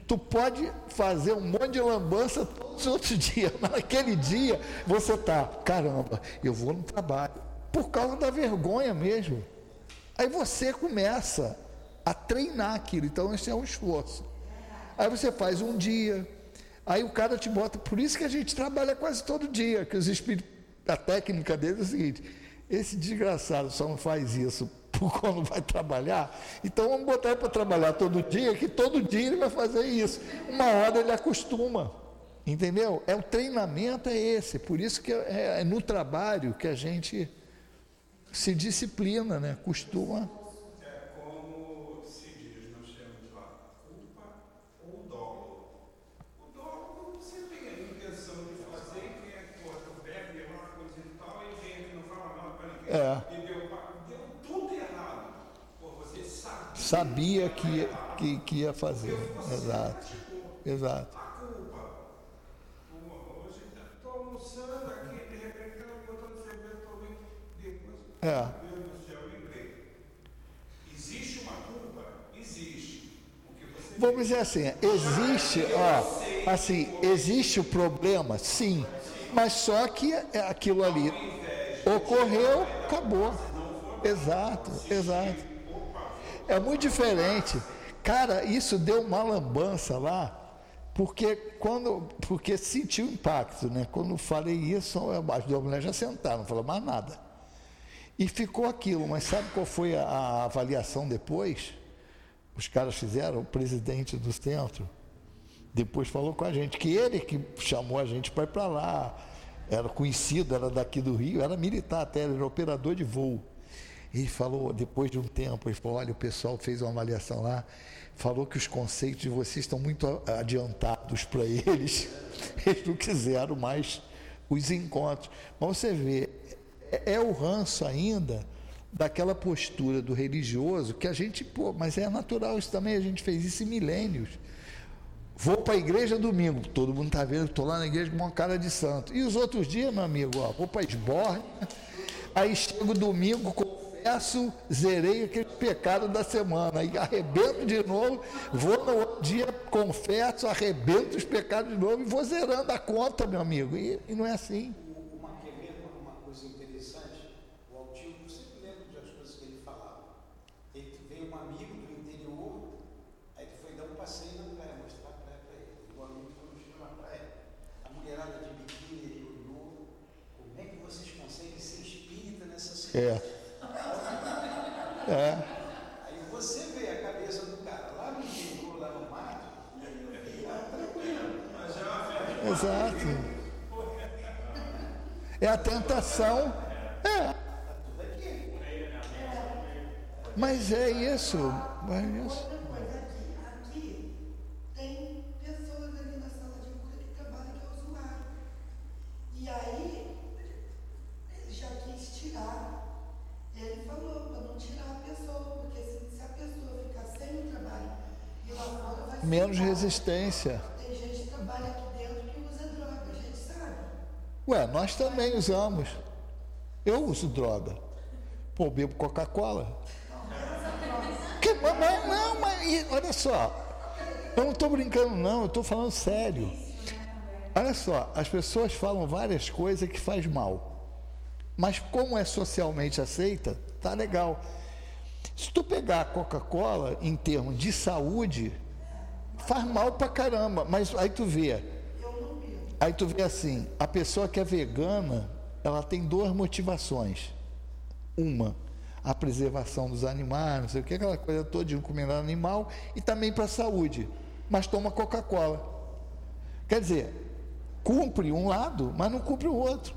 tu pode fazer um monte de lambança todos os outros dias, mas naquele dia você tá, caramba, eu vou no trabalho, por causa da vergonha mesmo. Aí você começa a treinar aquilo, então esse é um esforço. Aí você faz um dia, aí o cara te bota, por isso que a gente trabalha quase todo dia, que os espíritos, a técnica deles é o seguinte, esse desgraçado só não faz isso quando vai trabalhar. Então vamos botar ele para trabalhar todo dia, que todo dia ele vai fazer isso. Uma hora ele acostuma. Entendeu? É o treinamento é esse, por isso que é, é no trabalho que a gente se disciplina, né? Costuma. É como se diz, nós temos lá culpa ou dolo. O dolo você tem a intenção de fazer, quem é que corta o pé, deu uma coisa e tal, e vem aqui não fala mal para ninguém. É. E deu, deu tudo errado. Pô, você sabia. Que, que, que ia fazer. Exato. Exato. É. Existe uma culpa? Existe. Vamos dizer assim, existe, ó, assim, existe o problema, sim, mas só que é aquilo ali ocorreu, acabou. Exato, exato. É muito diferente. Cara, isso deu uma lambança lá, porque quando, porque sentiu impacto, né? Quando falei isso, as duas mulheres já sentaram, não falou mais nada. E ficou aquilo, mas sabe qual foi a, a avaliação depois? Os caras fizeram, o presidente do centro, depois falou com a gente, que ele que chamou a gente para ir para lá, era conhecido, era daqui do Rio, era militar até, era operador de voo. Ele falou, depois de um tempo, ele falou, olha, o pessoal fez uma avaliação lá, falou que os conceitos de vocês estão muito a- adiantados para eles, eles não quiseram mais os encontros. Mas você vê, é, é o ranço ainda daquela postura do religioso que a gente, pô, mas é natural isso também, a gente fez isso em milênios. Vou para a igreja domingo, todo mundo está vendo, estou lá na igreja com uma cara de santo. E os outros dias, meu amigo, ó, vou para esborne, aí chego domingo, confesso, zerei aquele pecado da semana, aí arrebento de novo, vou no outro dia, confesso, arrebento os pecados de novo e vou zerando a conta, meu amigo. E, e não é assim. Uma, uma, coisa interessante? O Altinho, eu sempre lembro das coisas que ele falava. Ele veio um amigo do interior, aí ele foi dar um passeio na praia, mostrar a praia para ele. E o amigo foi a praia. A mulherada de biquíni, ele olhou. Como é que vocês conseguem ser espírita nessa cidade? É. É. Aí você vê a cabeça do cara lá no interior, lá no mato, e lá tranquilo. Exato. É a tentação. É. Mas é isso. É isso. Outra coisa, aqui, aqui tem pessoas ali na sala de cura que trabalham que é usuário. E aí, ele já quis tirar. Ele falou para não tirar a pessoa, porque se, se a pessoa ficar sem o trabalho e lá fora vai Menos ficar. Resistência. Tem gente que trabalha aqui dentro que usa droga, a gente sabe. Ué, nós também usamos. Eu uso droga. Pô, bebo Coca-Cola. Que, mas, mas- não, mas olha só. Eu não estou brincando, não, eu estou falando sério. Olha só, as pessoas falam várias coisas que faz mal. Mas como é socialmente aceita, tá legal. Se tu pegar a Coca-Cola em termos de saúde, faz mal pra caramba. Mas aí tu vê, Aí tu vê assim, a pessoa que é vegana, ela tem duas motivações. Uma, a preservação dos animais, não sei o que, aquela coisa toda de não comer animal, e também para a saúde, mas toma Coca-Cola. Quer dizer, cumpre um lado, mas não cumpre o outro.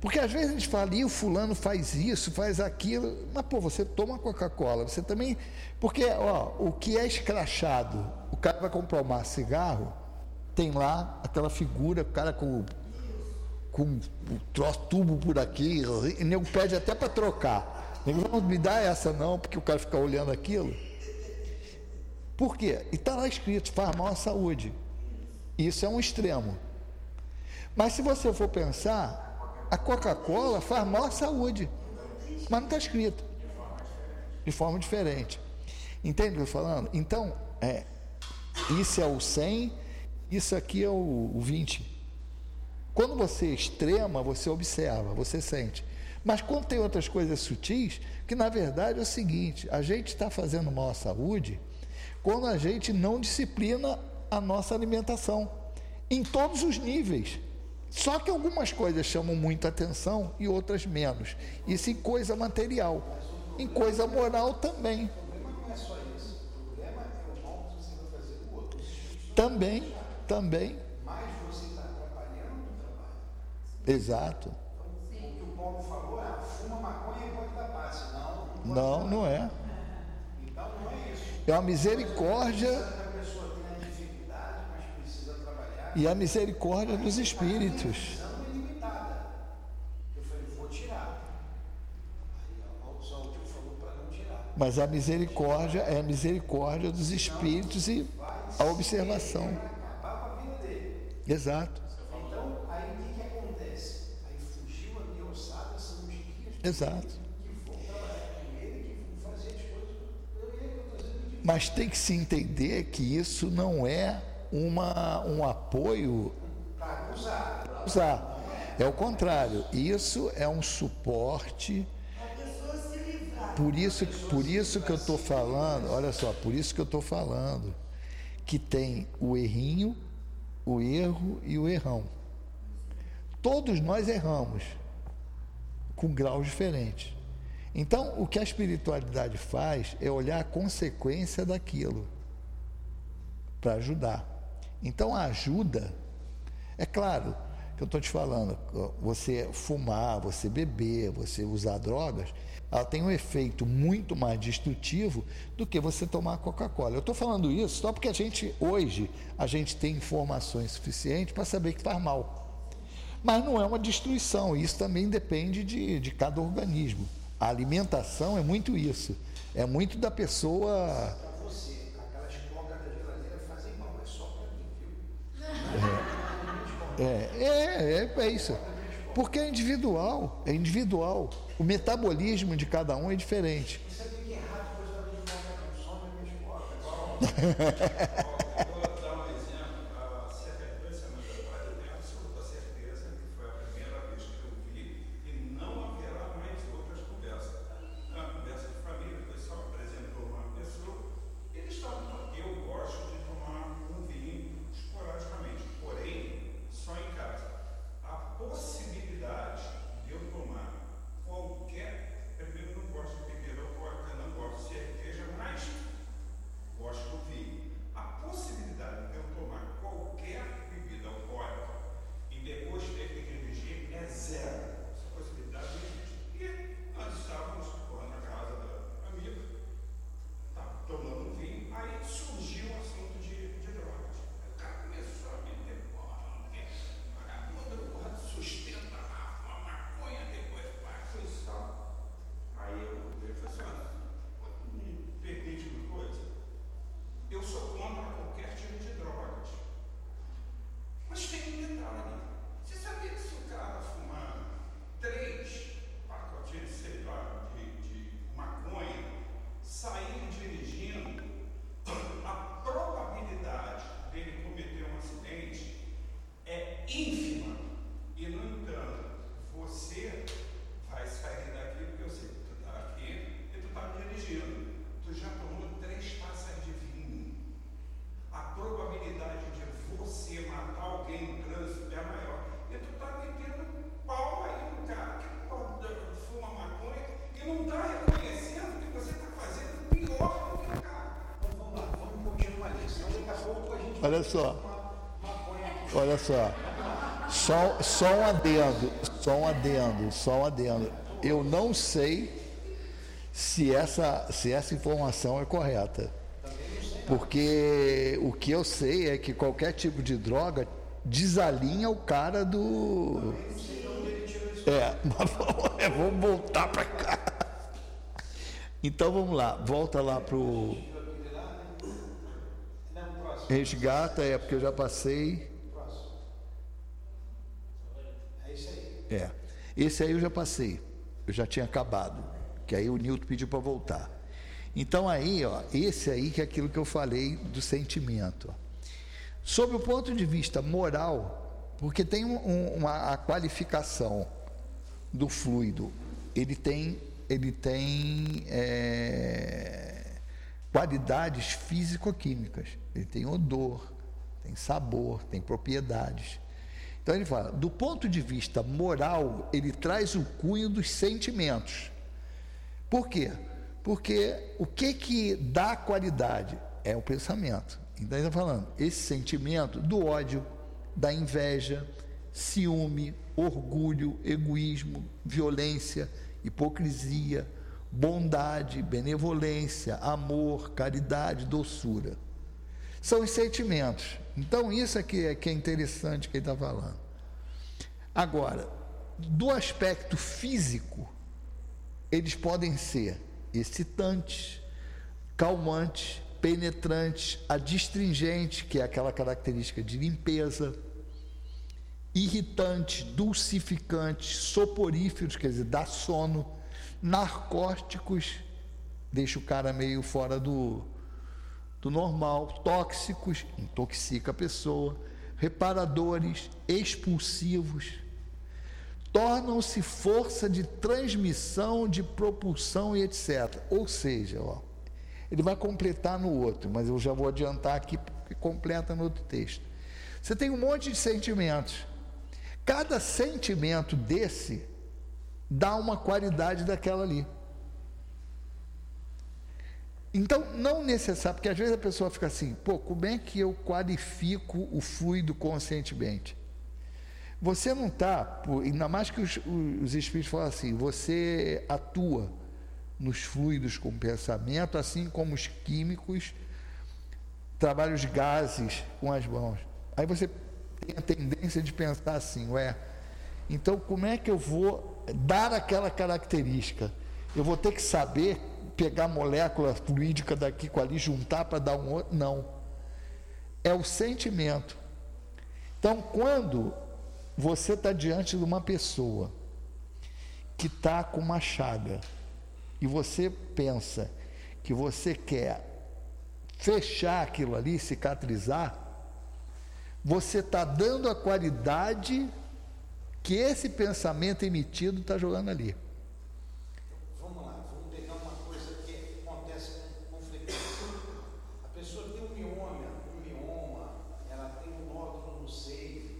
Porque às vezes a gente fala, e o fulano faz isso, faz aquilo, mas pô, você toma Coca-Cola, você também. Porque, ó, o que é escrachado, o cara vai comprar um cigarro, tem lá aquela figura, o cara com, com um troço tubo por aqui, e nego pede até para trocar. Nego, não me dá essa não, porque o cara fica olhando aquilo. Por quê? E está lá escrito, faz mal à saúde. Isso é um extremo. Mas se você for pensar, a Coca-Cola faz mal à saúde. Mas não está escrito. De forma diferente. Entende o que eu estou falando? Então, é, isso é o 100, isso aqui é o, o 20. Quando você extrema, você observa, você sente. Mas quando tem outras coisas sutis, que na verdade é o seguinte: a gente está fazendo mal à saúde quando a gente não disciplina a nossa alimentação, em todos os níveis. Só que algumas coisas chamam muita atenção e outras menos. Isso em coisa material. Em coisa moral também. Também, também. mais você está Exato. O Paulo falou fuma maconha. Não, não não é. Então não é isso. É uma misericórdia A pessoa tem a dificuldade, mas precisa trabalhar. E a misericórdia dos espíritos. Visão ilimitada. Eu falei, vou tirar. Aí ó, o São Tio falou para não tirar. Mas a misericórdia é a misericórdia dos espíritos e a observação. Exato, Então, aí o que, acontece? Aí fugiu a minha ossada, são os dias exato. que vão trabalhar com ele, que vão fazer as coisas. Mas tem que se entender que isso não é uma, um apoio para usar. usar. É o contrário. Isso é um suporte. Por isso, por isso que eu estou falando, olha só, por isso que eu estou falando que tem o errinho, o erro e o errão. Todos nós erramos, com graus diferentes. Então, o que a espiritualidade faz é olhar a consequência daquilo para ajudar. Então, a ajuda, é claro que eu estou te falando, você fumar, você beber, você usar drogas, ela tem um efeito muito mais destrutivo do que você tomar Coca-Cola. Eu estou falando isso só porque a gente, hoje, a gente tem informações suficientes para saber que faz mal. Mas não é uma destruição, isso também depende de, de cada organismo. A alimentação é muito isso, é muito da pessoa. Para você, aquelas cocas da geladeira fazem mal, é só para mim, viu? É, é, é, é isso. Porque é individual, é individual. O metabolismo de cada um é diferente. Você sabia que é errado depois da de coca, não some a minha cocas. Eu vou dar um exemplo. Há cerca de duas semanas atrás, eu tenho absoluta certeza que foi a primeira vez que eu vi e não haverá mais outras conversas. Uma conversa de família, o pessoal apresentou uma pessoa, eles estavam. Eu gosto de tomar um vinho esporadicamente, porém, só em casa. A possibilidade de eu tomar qualquer. Primeiro, não gosto de bebida alcoólica, não gosto de cerveja, mas gosto do vinho. A possibilidade de eu tomar qualquer bebida alcoólica e depois ter que dirigir é zero. Essa possibilidade não existe. E nós estávamos lá na casa da amiga, estava tomando um vinho, aí surgiu o assunto de, de drogas. O cara começou a meter porra, não quer, vagabundo, porra, sustenta lá, uma maconha, depois vai, coisa e tal. Aí eu eu falei assim, olha, me permite uma coisa? Eu sou contra qualquer tipo de drogas. Mas tem um detalhe. Você sabia que se o cara fumar três pacotinhos, sei lá, de, de maconha, sair dirigindo, a probabilidade dele cometer um acidente é ínfima. E, no entanto, você vai sair daqui porque eu sei que tu está aqui e tu está dirigindo. Tu já tomou três taças de vinho. A probabilidade de você matar alguém no trânsito é maior. E tu está metendo pau aí no cara que porra, fuma maconha e não está reconhecendo que você está fazendo pior do que o cara. Então vamos lá, vamos continuar ali, senão daqui a pouco a gente Olha só, olha só. Só, só um adendo, só um adendo, só um adendo. Eu não sei se essa, se essa informação é correta. Porque o que eu sei é que qualquer tipo de droga desalinha o cara do. É, mas vamos, é, voltar para cá. Então vamos lá, volta lá pro resgata, é porque eu já passei. É isso aí. É. Esse aí eu já passei. Eu já tinha acabado. Que aí o Newton pediu para voltar. Então aí, ó, esse aí que é aquilo que eu falei do sentimento. ó. Sob o ponto de vista moral, porque tem um- uma a qualificação do fluido, ele tem, ele tem é, qualidades físico-químicas. Ele tem odor, tem sabor, tem propriedades. Então ele fala, do ponto de vista moral, ele traz o cunho dos sentimentos. Por quê? Porque o que que dá qualidade é o pensamento. Então ele está falando esse sentimento do ódio, da inveja, ciúme, orgulho, egoísmo, violência, hipocrisia, bondade, benevolência, amor, caridade, doçura. São os sentimentos. Então, isso aqui é que é interessante que ele está falando. Agora, do aspecto físico, eles podem ser excitantes, calmantes, penetrantes, adstringentes, que é aquela característica de limpeza, irritantes, dulcificantes, soporíferos, quer dizer, dá sono, narcóticos, deixa o cara meio fora do, do normal, tóxicos, intoxica a pessoa, reparadores, expulsivos, tornam-se força de transmissão, de propulsão e etc. Ou seja, ó, ele vai completar no outro, mas eu já vou adiantar aqui porque completa no outro texto. Você tem um monte de sentimentos. Cada sentimento desse dá uma qualidade daquela ali. Então, não necessário, porque às vezes a pessoa fica assim, pô, como é que eu qualifico o fluido conscientemente? Você não está, ainda mais que os, os espíritos falam assim, você atua nos fluidos com pensamento, assim como os químicos trabalham os gases com as mãos. Aí você tem a tendência de pensar assim, ué, então como é que eu vou dar aquela característica? Eu vou ter que saber pegar molécula fluídica daqui com ali, juntar para dar um outro? Não. É o sentimento. Então, quando você está diante de uma pessoa que está com uma chaga e você pensa que você quer fechar aquilo ali, cicatrizar, você está dando a qualidade que esse pensamento emitido está jogando ali. Vamos lá, vamos pegar uma coisa que acontece com, frequência. A pessoa tem um mioma, um mioma, ela tem um nódulo no seio.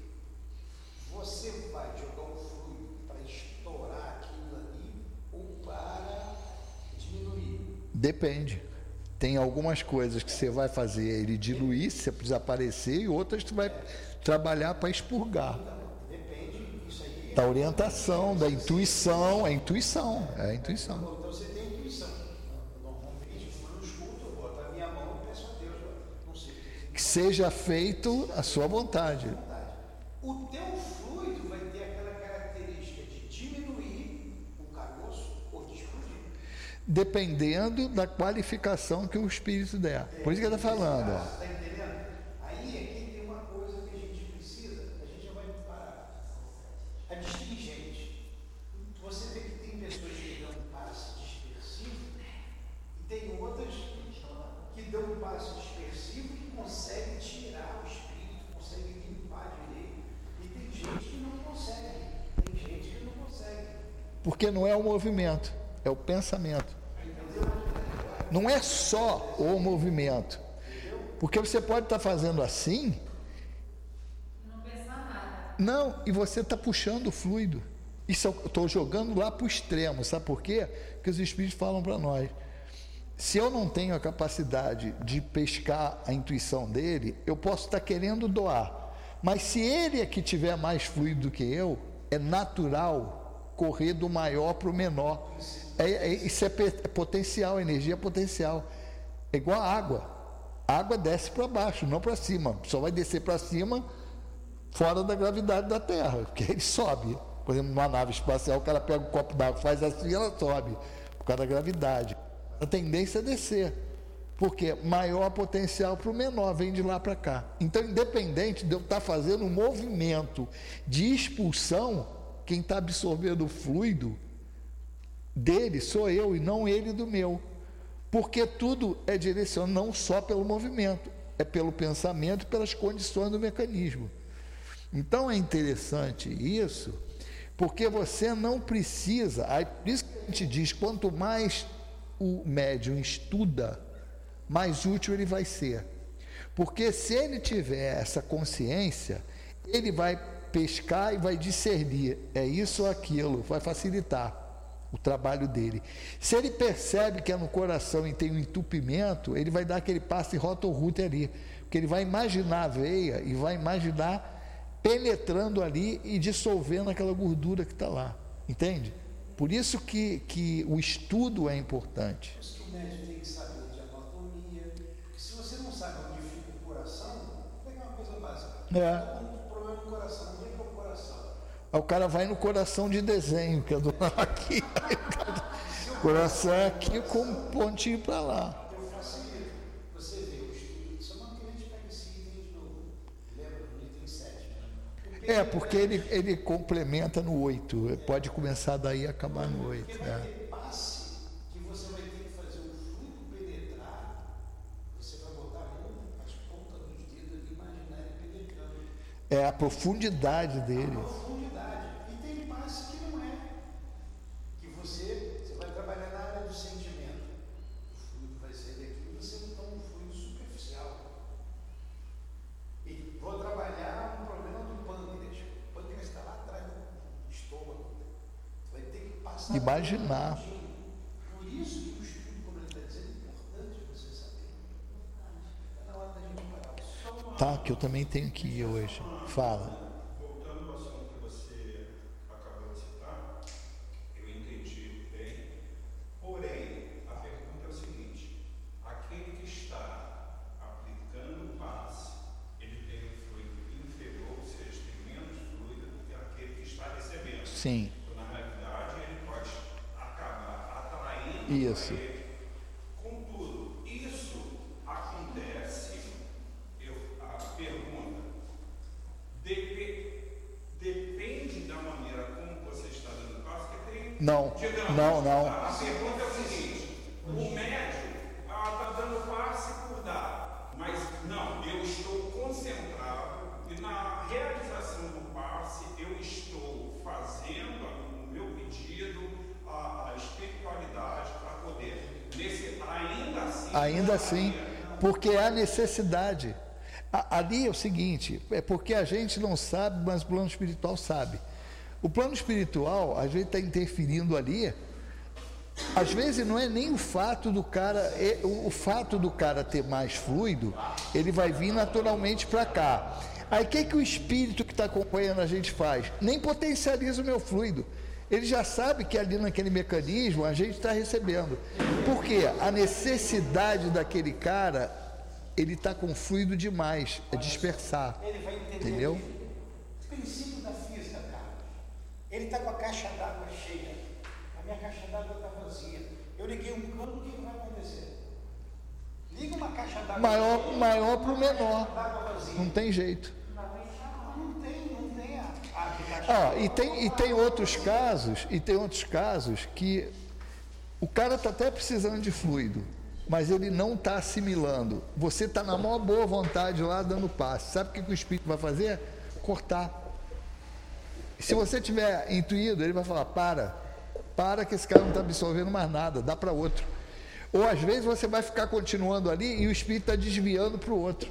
Você vai jogar um fluido para estourar aquilo ali ou para diminuir? Depende. Tem algumas coisas que você vai fazer ele diluir, se desaparecer, e outras tu vai trabalhar para expurgar. Da orientação, da intuição, é intuição, é intuição. Então você tem intuição. Normalmente, quando eu escuto, eu boto a minha mão e peço a Deus, ó, não sei. Que seja feito a sua vontade. O teu fluido vai ter aquela característica de diminuir o caroço ou de explodir. Dependendo da qualificação que o espírito der. Por isso que ele está falando. ó. Está entendendo? Aí aqui tem uma coisa que a gente precisa, a gente já vai parar. A distingente. Você vê que tem pessoas que dão um passe dispersivo e tem outras que dão um passe dispersivo que conseguem tirar o espírito, conseguem limpar direito. E tem gente que não consegue. Tem gente que não consegue. Porque não é o movimento, é o pensamento. Não é só o movimento. Porque você pode estar fazendo assim. Não, e você está puxando o fluido. Isso eu estou jogando lá para o extremo. Sabe por quê? Porque os espíritos falam para nós. Se eu não tenho a capacidade de pescar a intuição dele, eu posso estar querendo doar. Mas se ele é que tiver mais fluido do que eu, é natural correr do maior para o menor. É, é- isso é, é potencial, energia potencial. É igual a água. A água desce para baixo, não para cima. Só vai descer para cima fora da gravidade da Terra, porque ele sobe. Por exemplo, numa nave espacial, o cara pega um copo d'água, faz assim e ela sobe, por causa da gravidade. A tendência é descer, porque maior potencial para o menor, vem de lá para cá. Então, independente de eu estar fazendo um movimento de expulsão, quem está absorvendo o fluido dele sou eu e não ele do meu. Porque tudo é direcionado não só pelo movimento, é pelo pensamento e pelas condições do mecanismo. Então é interessante isso, porque você não precisa, por isso que a gente diz, quanto mais o médium estuda, mais útil ele vai ser. Porque se ele tiver essa consciência, ele vai pescar e vai discernir, é isso ou aquilo, vai facilitar o trabalho dele. Se ele percebe que é no coração e tem um entupimento, ele vai dar aquele passe rotorrute ali, porque ele vai imaginar a veia e vai imaginar penetrando ali e dissolvendo aquela gordura que está lá. Entende? Por isso que, que o estudo é importante. Por isso que o médico tem que saber de anatomia. Porque se você não sabe onde fica o coração, vou pegar uma coisa básica. É. Um problema no coração? Aí o cara vai no coração de desenho, que é do lado aqui. coração é aqui com um pontinho para lá. Eu facilito. Você vê o estudo. Só não que a gente pega esse item de novo. Lembra do item 7, né? É, porque ele, ele complementa no 8. Pode começar daí e acabar no 8. Porque vai É. ter passe que você vai ter que fazer o fluido penetrar. Você vai botar a mão, as pontas dos dedos ali, imaginar ele penetrando. é a profundidade dele. profundidade. E tem passe que não é. Que você, você vai trabalhar na área do sentimento. O fluido vai sair daqui e você não toma um fluido superficial. E vou trabalhar um problema do pâncreas. O pâncreas está lá atrás do estômago. Vai ter que passar. Imaginar. Por isso que o estudo, como ele está dizendo, é importante você saber. Está na hora da gente parar. Só uma Que ir hoje. Fala. Voltando ao assunto que você acabou de citar, eu entendi bem. Porém, a pergunta é o seguinte: aquele que está aplicando o passe, ele tem um fluido inferior, ou seja, tem menos fluido do que aquele que está recebendo. Sim, Então, na realidade, ele pode acabar atraindo Isso. para ele. Contudo, isso acontece, eu, a pergunta, depe- depende da maneira como você está dando passo, que tem Não, Digamos, não, não. A pergunta é o seguinte: o médico está dando passe por dar, mas não, eu estou concentrado e na realização do passe eu estou fazendo o meu pedido, a, a espiritualidade para poder, nesse, ainda assim. Porque há necessidade. Ali é o seguinte, é porque a gente não sabe, mas o plano espiritual sabe. O plano espiritual, a gente está interferindo ali. Às vezes não é nem o fato do cara, é- o, o fato do cara ter mais fluido, ele vai vir naturalmente para cá. Aí o que, que o espírito que está acompanhando a gente faz? Nem potencializa o meu fluido. Ele já sabe que ali naquele mecanismo a gente está recebendo. Porque a necessidade daquele cara, ele está com fluido demais, é dispersar. Ele vai entender Entendeu? o princípio da física, Carlos. Ele está com a caixa d'água cheia. A minha caixa d'água está vazia. Eu liguei um cano, o que vai acontecer? Liga uma caixa d'água Maior, para o menor. Não tem jeito. Não tem, não tem a, a caixa Ah, e tem, e tem outros casos, e tem outros casos que o cara está até precisando de fluido, mas ele não está assimilando. Você está na maior boa vontade lá dando passe. Sabe o que, que o espírito vai fazer? Cortar. Se você tiver intuído, ele vai falar: para, para que esse cara não está absorvendo mais nada, dá para outro. Ou às vezes você vai ficar continuando ali e o espírito está desviando para o outro.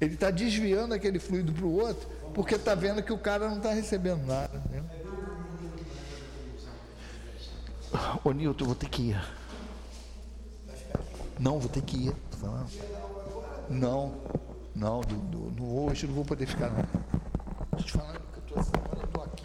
Ele está desviando aquele fluido para o outro, porque está vendo que o cara não está recebendo nada. Né? Ô Nilton, vou ter que ir. Não, vou ter que ir. Não, não, do, do, no, hoje eu não vou poder ficar. Deixa eu te falar que eu assim, estou aqui.